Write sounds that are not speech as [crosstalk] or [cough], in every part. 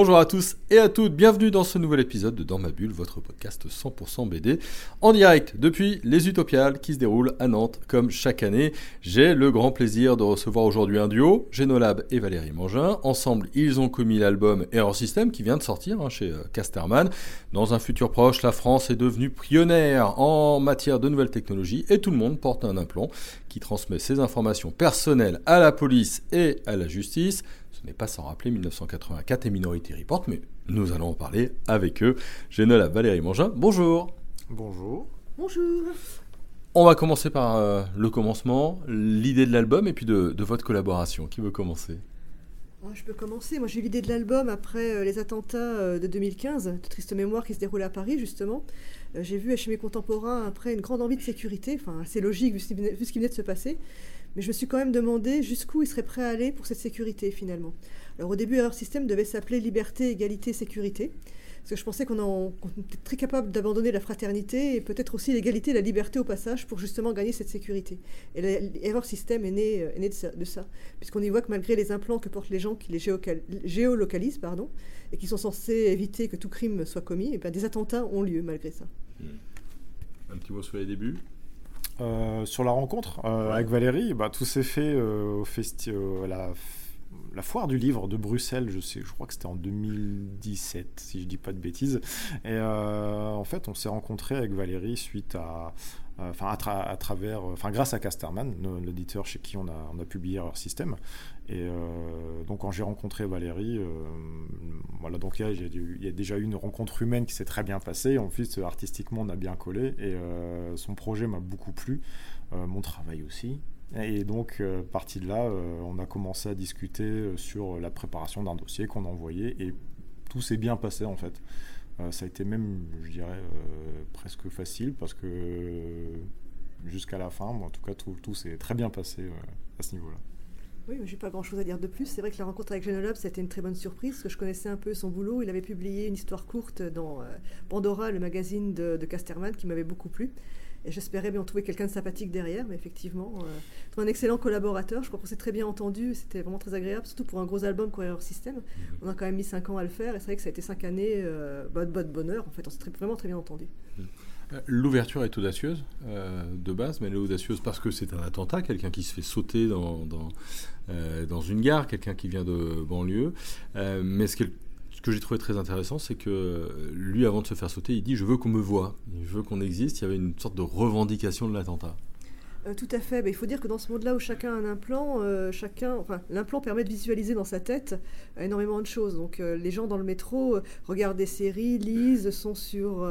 Bonjour à tous et à toutes, bienvenue dans ce nouvel épisode de Dans ma bulle, votre podcast 100% BD, en direct depuis les Utopiales qui se déroulent à Nantes comme chaque année. J'ai le grand plaisir de recevoir aujourd'hui un duo, Génolab et Valérie Mangin. Ensemble, ils ont commis l'album Error System qui vient de sortir hein, chez euh, Casterman. Dans un futur proche, la France est devenue pionnière en matière de nouvelles technologies et tout le monde porte un implant qui transmet ses informations personnelles à la police et à la justice. Ce n'est pas sans rappeler 1984 et Minority Report, mais nous allons en parler avec eux. J'ai la Valérie Mangin. Bonjour. Bonjour. Bonjour. On va commencer par euh, le commencement, l'idée de l'album et puis de, votre collaboration. Qui veut commencer? Je peux commencer. Moi, j'ai eu l'idée de l'album après euh, les attentats euh, de 2015, de triste mémoire qui se déroulait à Paris, justement. j'ai vu chez mes contemporains, après, une grande envie de sécurité. Enfin, c'est logique vu ce qui venait de se passer. Mais je me suis quand même demandé jusqu'où il serait prêt à aller pour cette sécurité finalement. Alors au début, leur système devait s'appeler liberté, égalité, sécurité. Parce que je pensais qu'on était très capable d'abandonner la fraternité et peut-être aussi l'égalité et la liberté au passage pour justement gagner cette sécurité. Et l'erreur système est né, euh, de ça, puisqu'on y voit que malgré les implants que portent les gens qui les géolocalisent pardon, et qui sont censés éviter que tout crime soit commis, eh bien des attentats ont lieu malgré ça. Hmm. Un petit mot sur les débuts? Euh, sur la rencontre euh, avec Valérie, bah, tout s'est fait euh, au festi la, la, foire du livre de Bruxelles, je, sais, je crois que c'était en 2017, si je dis pas de bêtises. Et en fait, on s'est rencontré avec Valérie suite à, enfin à, travers, enfin grâce à Casterman, l'éditeur chez qui on a, publié leur système. Et euh, donc quand j'ai rencontré Valérie, euh, voilà, donc il y, a, déjà eu une rencontre humaine qui s'est très bien passée. En plus, artistiquement, on a bien collé et euh, son projet m'a beaucoup plu, mon travail aussi. Et donc, parti de là, on a commencé à discuter sur la préparation d'un dossier qu'on a envoyé et tout s'est bien passé en fait. Ça a été même, je dirais, presque facile parce que jusqu'à la fin, en tout cas, tout, tout s'est très bien passé à ce niveau-là. Oui, mais j'ai pas grand chose à dire de plus. C'est vrai que la rencontre avec Genolob, c'était une très bonne surprise, parce que je connaissais un peu son boulot. Il avait publié une histoire courte dans euh, Pandora, le magazine de, Casterman, qui m'avait beaucoup plu. Et j'espérais bien trouver quelqu'un de sympathique derrière, mais effectivement, euh, un excellent collaborateur. Je crois qu'on s'est très bien entendu. C'était vraiment très agréable, surtout pour un gros album Courier System. Mhm. On a quand même mis 5 ans à le faire, et c'est vrai que ça a été 5 années euh, bah, de bonheur. En fait, on s'est vraiment très bien entendu. Mhm. L'ouverture est audacieuse euh, de base, mais elle est audacieuse parce que c'est un attentat, quelqu'un qui se fait sauter dans, dans, euh, dans une gare, quelqu'un qui vient de banlieue. Euh, mais ce, ce que j'ai trouvé très intéressant, c'est que lui, avant de se faire sauter, il dit Je veux qu'on me voie, je veux qu'on existe. Il y avait une sorte de revendication de l'attentat. Euh, tout à fait. il faut dire que dans ce monde-là où chacun a un implant, euh, chacun, enfin, l'implant permet de visualiser dans sa tête euh, énormément de choses. Donc, les gens dans le métro regardent des séries, lisent, sont sur,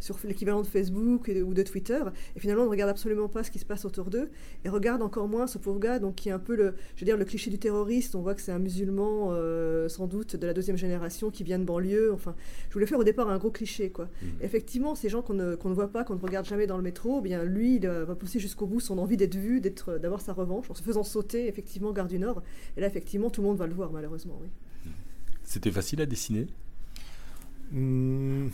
sur l'équivalent de Facebook ou de Twitter, et finalement ne regardent absolument pas ce qui se passe autour d'eux, et regardent encore moins ce pauvre gars, donc qui est un peu le, je veux dire, le cliché du terroriste. On voit que c'est un musulman, sans doute de la deuxième génération, qui vient de banlieue. Enfin, je voulais faire au départ un gros cliché, quoi. Mmh. Effectivement, ces gens qu'on ne, ne, voit pas, qu'on ne regarde jamais dans le métro, eh bien lui, il va pousser jusqu'au bout son envie d'être vu, d'être, d'avoir sa revanche, en se faisant sauter effectivement Gare du Nord. Et là, effectivement, tout le monde va le voir, malheureusement. Oui. C'était facile à dessiner? Hmm,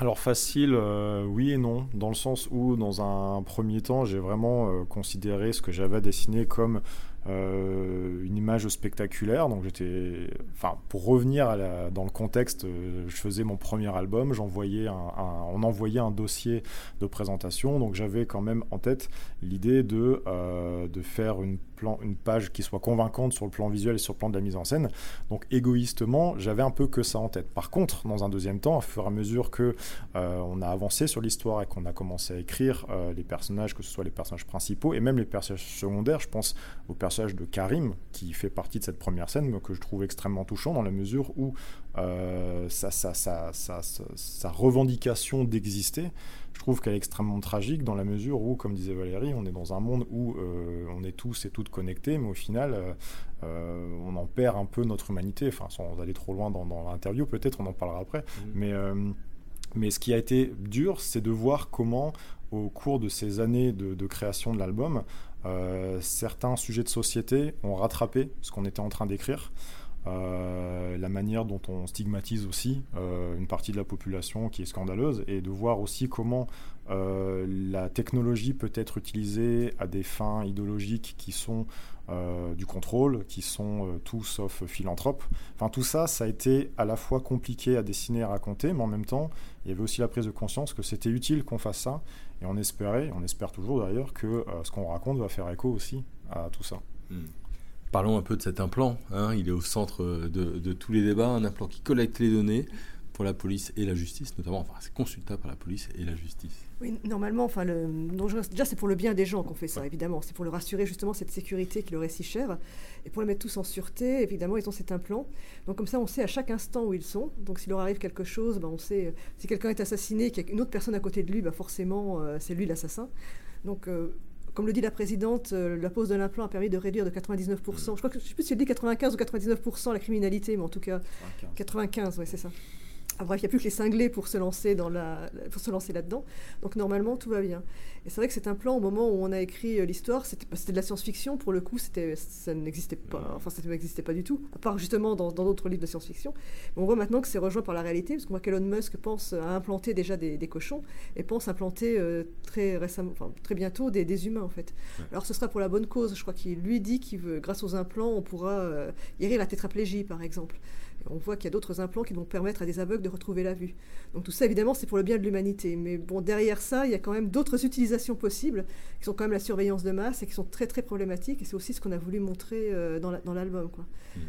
Alors facile, euh, oui et non, dans le sens où dans un premier temps, j'ai vraiment euh, considéré ce que j'avais dessiné comme euh, une image spectaculaire. Donc j'étais, enfin, pour revenir à dans le contexte, euh, je faisais mon premier album, j'envoyais un, on envoyait un dossier de présentation, donc j'avais quand même en tête l'idée de, euh, de faire une, une page qui soit convaincante sur le plan visuel et sur le plan de la mise en scène. Donc égoïstement, j'avais un peu que ça en tête. Par contre, dans un deuxième temps, au fur et à mesure que on a avancé sur l'histoire et qu'on a commencé à écrire les personnages, que ce soit les personnages principaux et même les personnages secondaires, je pense aux personnages de Karim, qui fait partie de cette première scène, mais que je trouve extrêmement touchant dans la mesure où euh, sa, sa, revendication d'exister, je trouve qu'elle est extrêmement tragique dans la mesure où, comme disait Valérie, on est dans un monde où euh, on est tous et toutes connectés, mais au final, euh, on en perd un peu notre humanité. Enfin, sans aller trop loin dans, l'interview, peut-être on en parlera après. Mmh. Mais, mais ce qui a été dur, c'est de voir comment, au cours de ces années de création de l'album, certains sujets de société ont rattrapé ce qu'on était en train d'écrire. La manière dont on stigmatise aussi une partie de la population qui est scandaleuse, et de voir aussi comment la technologie peut être utilisée à des fins idéologiques qui sont euh, du contrôle, qui sont euh, tout sauf philanthropes. Enfin, tout ça, ça a été à la fois compliqué à dessiner et à raconter, mais en même temps, il y avait aussi la prise de conscience que c'était utile qu'on fasse ça, et on espérait, on espère toujours d'ailleurs, que euh, ce qu'on raconte va faire écho aussi à tout ça. Hmm. Parlons un peu de cet implant. Hein. il est au centre de, de, tous les débats, un implant qui collecte les données pour la police et la justice, notamment. Enfin, c'est consultable par la police et la justice. Oui, normalement, enfin, le, déjà, c'est pour le bien des gens qu'on fait ça, évidemment. C'est pour leur assurer justement cette sécurité qui leur est si chère. Et pour les mettre tous en sûreté, évidemment, ils ont cet implant. Donc, comme ça, on sait à chaque instant où ils sont. Donc, s'il leur arrive quelque chose, ben, on sait. Euh, si quelqu'un est assassiné, qu'il y a une autre personne à côté de lui, ben, forcément, euh, c'est lui l'assassin. Donc, euh, comme le dit la présidente, la pose de l'implant a permis de réduire de 99%. Je crois que je sais plus si elle dit 95 ou 99% la criminalité, mais en tout cas 95, 95 ouais, c'est ça. Ah, bref, il n'y a plus que les cinglés pour se lancer dans la, pour se lancer là-dedans. Donc normalement, tout va bien. Et c'est vrai que c'est un plan au moment où on a écrit euh, l'histoire, c'était, c'était de la science-fiction. Pour le coup, c'était, ça n'existait pas. Enfin, ça n'existait pas du tout, à part justement dans, d'autres livres de science-fiction. Mais on voit maintenant que c'est rejoint par la réalité, parce qu'on voit qu'Elon Musk pense à implanter déjà des, cochons et pense implanter euh, très récemment, enfin, très bientôt des, des humains en fait. Alors ce sera pour la bonne cause. Je crois qu'il lui dit qu'il veut, grâce aux implants, on pourra euh, guérir la tétraplégie, par exemple on voit qu'il y a d'autres implants qui vont permettre à des aveugles de retrouver la vue. Donc tout ça, évidemment, c'est pour le bien de l'humanité. Mais bon, derrière ça, il y a quand même d'autres utilisations possibles, qui sont quand même la surveillance de masse et qui sont très très problématiques. Et c'est aussi ce qu'on a voulu montrer euh, dans l'album. Quoi. Hmm.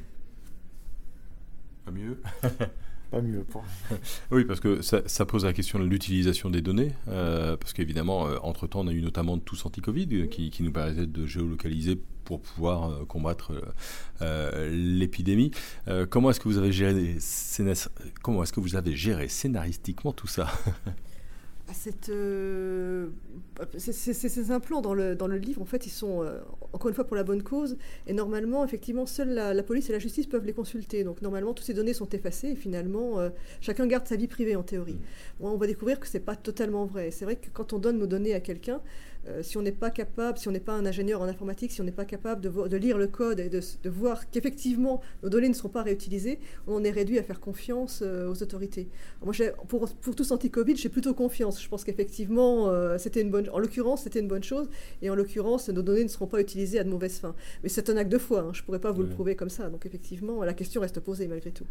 Pas mieux [laughs] Pas mieux. oui, parce que ça, pose la question de l'utilisation des données, euh, parce qu'évidemment, euh, entre-temps, on a eu notamment tous anti-Covid qui, qui, nous permettait de géolocaliser pour pouvoir euh, combattre euh, euh, l'épidémie. comment est-ce que vous avez géré comment est-ce que vous avez géré scénaristiquement tout ça? Cette, ces, implants dans le, dans le livre, en fait, ils sont encore une fois pour la bonne cause. Et normalement, effectivement, seule la, police et la justice peuvent les consulter. Donc normalement, toutes ces données sont effacées et finalement, chacun garde sa vie privée en théorie. Bon, on va découvrir que c'est pas totalement vrai. C'est vrai que quand on donne nos données à quelqu'un, euh, si on n'est pas capable, si on n'est pas un ingénieur en informatique, si on n'est pas capable de, lire le code et de, voir qu'effectivement nos données ne seront pas réutilisées, on est réduit à faire confiance euh, aux autorités. moi, pour, pour tous anti-Covid, j'ai plutôt confiance. Je pense qu'effectivement, euh, c'était une bonne, en l'occurrence, c'était une bonne chose, et en l'occurrence, nos données ne seront pas utilisées à de mauvaises fins. Mais c'est un acte de foi. Hein. je ne pourrais pas vous le prouver comme ça. Donc effectivement, la question reste posée malgré tout.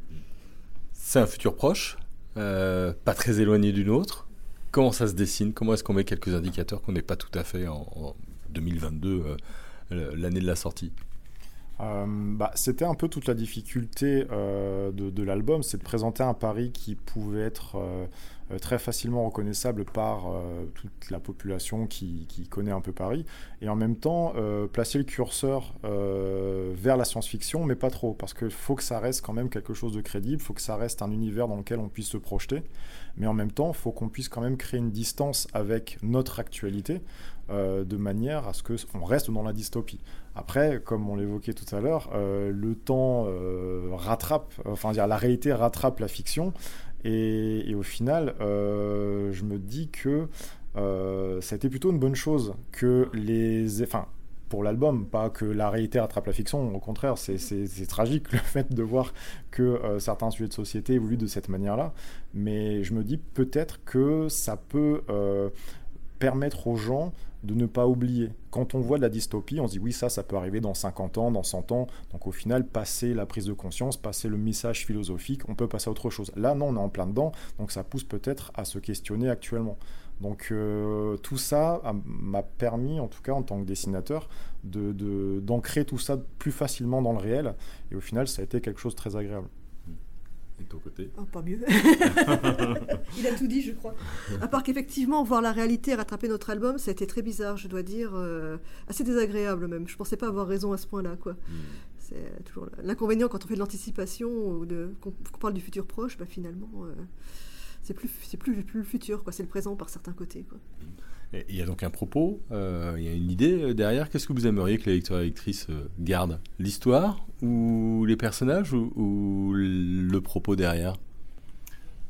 C'est un futur proche, pas très éloigné d'une autre. Comment ça se dessine Comment est-ce qu'on met quelques indicateurs qu'on n'est pas tout à fait en, 2022, euh, l'année de la sortie? Euh, bah, C'était un peu toute la difficulté euh, de, l'album, c'est de présenter un Paris qui pouvait être euh, très facilement reconnaissable par toute la population qui, connaît un peu Paris, et en même temps placer le curseur vers la science-fiction, mais pas trop, parce qu'il faut que ça reste quand même quelque chose de crédible, il faut que ça reste un univers dans lequel on puisse se projeter, mais en même temps, il faut qu'on puisse quand même créer une distance avec notre actualité, de manière à ce qu'on reste dans la dystopie. Après, comme on l'évoquait tout à l'heure, le temps rattrape, enfin dire la réalité rattrape la fiction, et, au final, euh, je me dis que euh, ça a été plutôt une bonne chose que les. Enfin, pour l'album, pas que la réalité rattrape la fiction, au contraire, c'est tragique [laughs] le fait de voir que euh, certains sujets de société évoluent de cette manière-là, mais je me dis peut-être que ça peut permettre aux gens de ne pas oublier. Quand on voit de la dystopie, on se dit oui, ça, ça peut arriver dans 50 ans, dans 100 ans. Donc au final, passer la prise de conscience, passer le message philosophique, on peut passer à autre chose. Là, non, on est en plein dedans, donc ça pousse peut-être à se questionner actuellement. Donc euh, tout ça m'a permis, en tout cas en tant que dessinateur, d'ancrer tout ça plus facilement dans le réel. Et au final, ça a été quelque chose de très agréable. Et de ton côté? Oh, Pas mieux. [laughs] Il a tout dit, je crois. À part qu'effectivement, voir la réalité rattraper notre album, ça a été très bizarre, je dois dire. Euh, assez désagréable même. Je pensais pas avoir raison à ce point-là. quoi. Hmm. C'est toujours l'inconvénient quand on fait de l'anticipation ou qu'on parle du futur proche, bah, finalement, euh, c'est plus, plus, plus le futur, c'est le présent par certains côtés. Quoi. Hmm. Il y a donc un propos, euh, il y a une idée euh, derrière. Qu'est-ce que vous aimeriez que les lecteurs et lectrices euh, gardent? L'histoire ou les personnages ou, le propos derrière?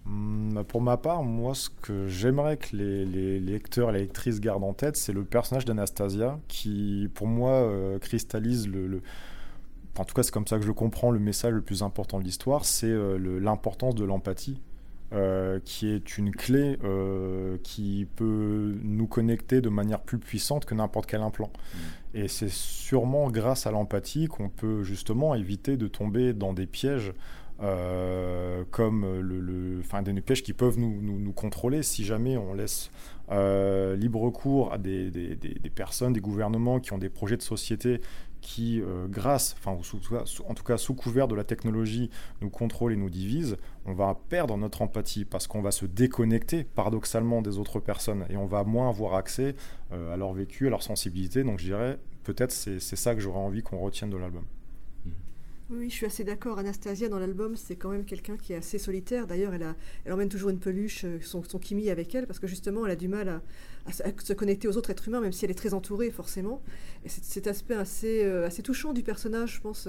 Hmm, Pour ma part, moi, ce que j'aimerais que les, lecteurs et les lectrices gardent en tête, c'est le personnage d'Anastasia qui, pour moi, cristallise le, en tout cas c'est comme ça que je comprends, le message le plus important de l'histoire, c'est l'importance de l'empathie euh, qui est une clé euh, qui peut nous connecter de manière plus puissante que n'importe quel implant. Mm. Et c'est sûrement grâce à l'empathie qu'on peut justement éviter de tomber dans des pièges euh, comme le, des pièges qui peuvent nous, nous, nous, contrôler si jamais on laisse libre cours à des, des, des, personnes, des gouvernements qui ont des projets de société qui, euh, grâce, enfin, en tout cas sous couvert de la technologie, nous contrôle et nous divise, on va perdre notre empathie parce qu'on va se déconnecter paradoxalement des autres personnes et on va moins avoir accès euh, à leur vécu, à leur sensibilité. Donc je dirais, peut-être c'est ça que j'aurais envie qu'on retienne de l'album. Oui, je suis assez d'accord. Anastasia, dans l'album, c'est quand même quelqu'un qui est assez solitaire. D'ailleurs, elle, emmène toujours une peluche, euh, son, son Kimi avec elle, parce que justement, elle a du mal à, se connecter aux autres êtres humains, même si elle est très entourée, forcément. Et cet aspect assez, euh, assez touchant du personnage, je pense.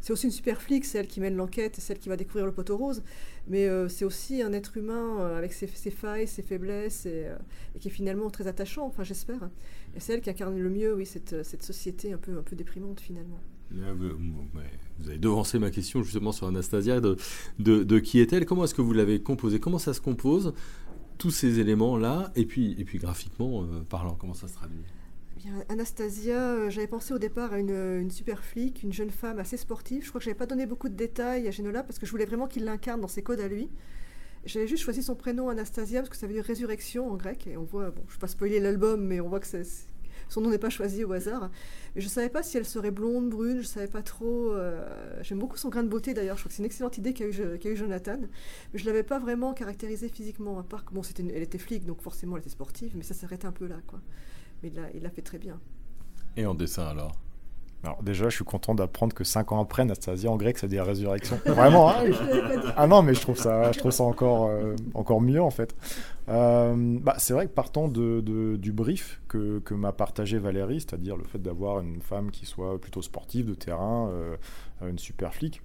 C'est aussi une super flic, c'est elle qui mène l'enquête, celle qui va découvrir le poteau rose. Mais euh, c'est aussi un être humain avec ses, failles, ses faiblesses, et, qui est finalement très attachant, enfin, j'espère. Et c'est elle qui incarne le mieux, oui, cette, société un peu déprimante, finalement. Vous avez devancé ma question justement sur Anastasia, de, qui est-elle Comment est-ce que vous l'avez composée Comment ça se compose Tous ces éléments-là, et puis, graphiquement euh, parlant, comment ça se traduit? Eh Anastasia, euh, j'avais pensé au départ à une, super flic, une jeune femme assez sportive. Je crois que je n'avais pas donné beaucoup de détails à Genola parce que je voulais vraiment qu'il l'incarne dans ses codes à lui. J'avais juste choisi son prénom Anastasia parce que ça veut dire résurrection en grec. Et on voit, bon, je ne vais pas spoiler l'album, mais on voit que c'est son nom n'est pas choisi au hasard. Je ne savais pas si elle serait blonde, brune, je ne savais pas trop. Euh, j'aime beaucoup son grain de beauté d'ailleurs, je crois que c'est une excellente idée qu'a eu, Jonathan. Mais je ne l'avais pas vraiment caractérisée physiquement, à part que bon, elle était flic, donc forcément elle était sportive, mais ça s'arrêtait un peu là. quoi. Mais il l'a fait très bien. Et en dessin alors? Alors déjà, je suis content d'apprendre que cinq ans après, Anastasia en grec, ça dit résurrection. [laughs] Vraiment hein Ah non, mais je trouve ça, je trouve ça encore, euh, encore mieux en fait. Euh, bah, c'est vrai que partant de, du brief que, que m'a partagé Valérie, c'est-à-dire le fait d'avoir une femme qui soit plutôt sportive, de terrain, euh, une super flic,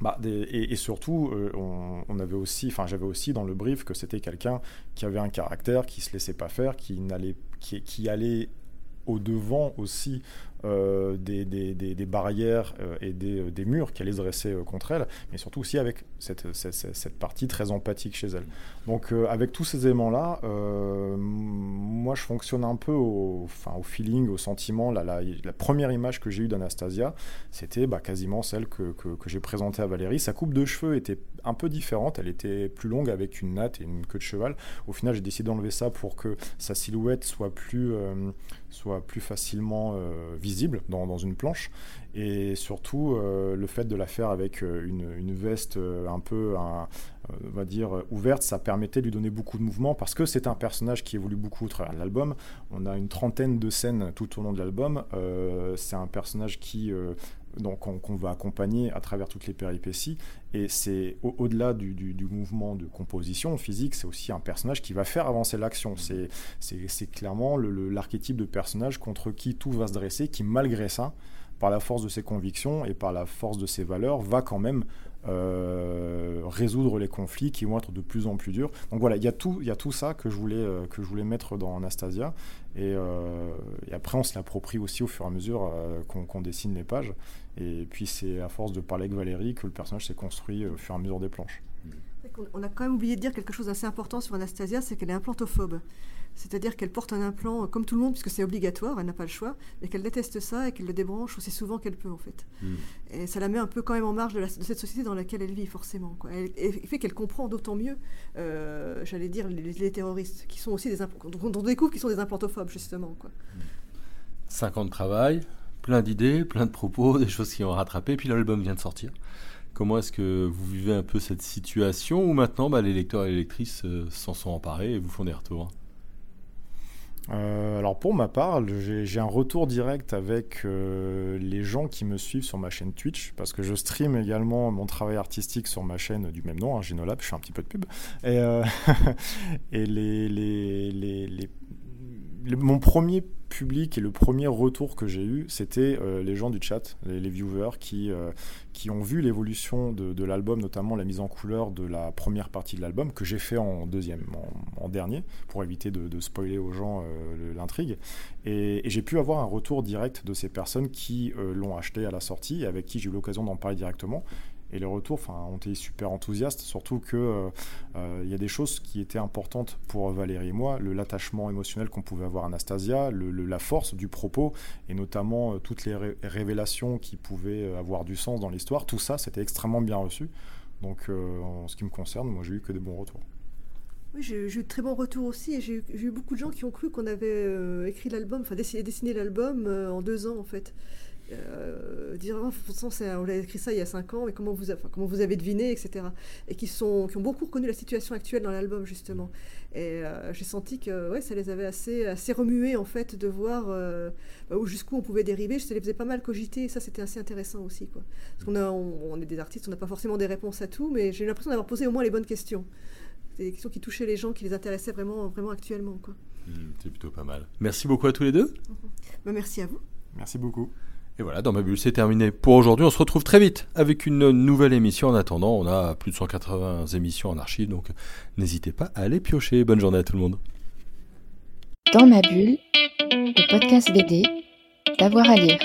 bah, et, surtout, on, avait aussi, enfin, j'avais aussi dans le brief que c'était quelqu'un qui avait un caractère, qui se laissait pas faire, qui n'allait, qui, qui allait au devant aussi euh, des, barrières euh, et des, euh, murs allaient se dresser contre elle, mais surtout aussi avec cette, partie très empathique chez elle. Donc avec tous ces éléments-là, moi je fonctionne un peu au, feeling, au sentiment. La, première image que j'ai eue d'Anastasia, c'était bah, quasiment celle que, j'ai présentée à Valérie. Sa coupe de cheveux était un peu différente, elle était plus longue avec une natte et une queue de cheval. Au final, j'ai décidé d'enlever ça pour que sa silhouette soit plus facilement visible visible dans, une planche. Et surtout, euh, le fait de la faire avec euh, une, veste euh, un peu, on va dire, ouverte, ça permettait de lui donner beaucoup de mouvement parce que c'est un personnage qui évolue beaucoup au travers de l'album. On a une trentaine de scènes tout au long de l'album. c'est un personnage qui donc qu'on va accompagner à travers toutes les péripéties. Et c'est au-delà du, du, mouvement de composition physique, c'est aussi un personnage qui va faire avancer l'action. C'est clairement l'archétype de personnage contre qui tout va se dresser, qui malgré ça, par la force de ses convictions et par la force de ses valeurs, va quand même euh, résoudre les conflits qui vont être de plus en plus durs. Donc voilà, il y a tout, y a tout ça que je voulais euh, que je voulais mettre dans Anastasia, et, euh, et après on se l'approprie aussi au fur et à mesure qu'on dessine les pages. Et puis c'est à force de parler avec Valérie que le personnage s'est construit au fur et à mesure des planches. On a quand même oublié de dire quelque chose d'assez important sur Anastasia, c'est qu'elle est implantophobe. C'est-à-dire qu'elle porte un implant comme tout le monde, puisque c'est obligatoire, elle n'a pas le choix, mais qu'elle déteste ça et qu'elle le débranche aussi souvent qu'elle peut, en fait. Hmm. Et ça la met un peu quand même en marge de, cette société dans laquelle elle vit, forcément. Quoi. Elle, fait qu'elle comprend d'autant mieux, euh, j'allais dire, les, terroristes, qui sont aussi des dont on découvre qu'ils sont des implantophobes, justement. Quoi. Cinq ans de travail, plein d'idées, plein de propos, [laughs] des choses qui ont rattrapé, puis l'album vient de sortir. Comment est-ce que vous vivez un peu cette situation où maintenant bah, les lecteurs et les lectrices euh, s'en sont emparés et vous font des retours? Euh, alors pour ma part, j'ai un retour direct avec euh, les gens qui me suivent sur ma chaîne Twitch, parce que je stream également mon travail artistique sur ma chaîne du même nom, hein, Genolab, je fais un petit peu de pub. Et, [laughs] les, mon premier public et le premier retour que j'ai eu, c'était euh, les gens du chat, les, viewers qui, qui ont vu l'évolution de, l'album, notamment la mise en couleur de la première partie de l'album, que j'ai fait en deuxième, en, dernier, pour éviter de, spoiler aux gens l'intrigue. Et, j'ai pu avoir un retour direct de ces personnes qui l'ont acheté à la sortie et avec qui j'ai eu l'occasion d'en parler directement et les retours ont été super enthousiastes, surtout qu'il euh, euh, y a des choses qui étaient importantes pour Valérie et moi, l'attachement émotionnel qu'on pouvait avoir à Anastasia, la force du propos, et notamment euh, toutes les révélations qui pouvaient avoir du sens dans l'histoire, tout ça, c'était extrêmement bien reçu. Donc en ce qui me concerne, moi j'ai eu que des bons retours. Oui, j'ai eu de très bons retours aussi, j'ai eu beaucoup de gens qui ont cru qu'on avait écrit l'album, enfin dessiné l'album en deux ans en fait euh, dire oh, on a écrit ça il y a 5 ans, mais comment vous, comment vous avez deviné, etc. Et qui, sont, qui ont beaucoup reconnu la situation actuelle dans l'album, justement. Et euh, j'ai senti que ouais, ça les avait assez, assez remués, en fait, de voir euh, bah, jusqu'où on pouvait dériver. Ça les faisait pas mal cogiter, et ça, c'était assez intéressant aussi. Quoi. Parce qu'on on, est des artistes, on n'a pas forcément des réponses à tout, mais j'ai l'impression d'avoir posé au moins les bonnes questions. Des questions qui touchaient les gens, qui les intéressaient vraiment, vraiment actuellement. Quoi. Mmh, c'est plutôt pas mal. Merci beaucoup à tous les deux. Bah, merci à vous. Merci beaucoup. Et voilà, dans ma bulle, c'est terminé pour aujourd'hui. On se retrouve très vite avec une nouvelle émission. En attendant, on a plus de 180 émissions en archive, donc n'hésitez pas à aller piocher. Bonne journée à tout le monde. Dans ma bulle, le podcast BD, d'avoir à lire.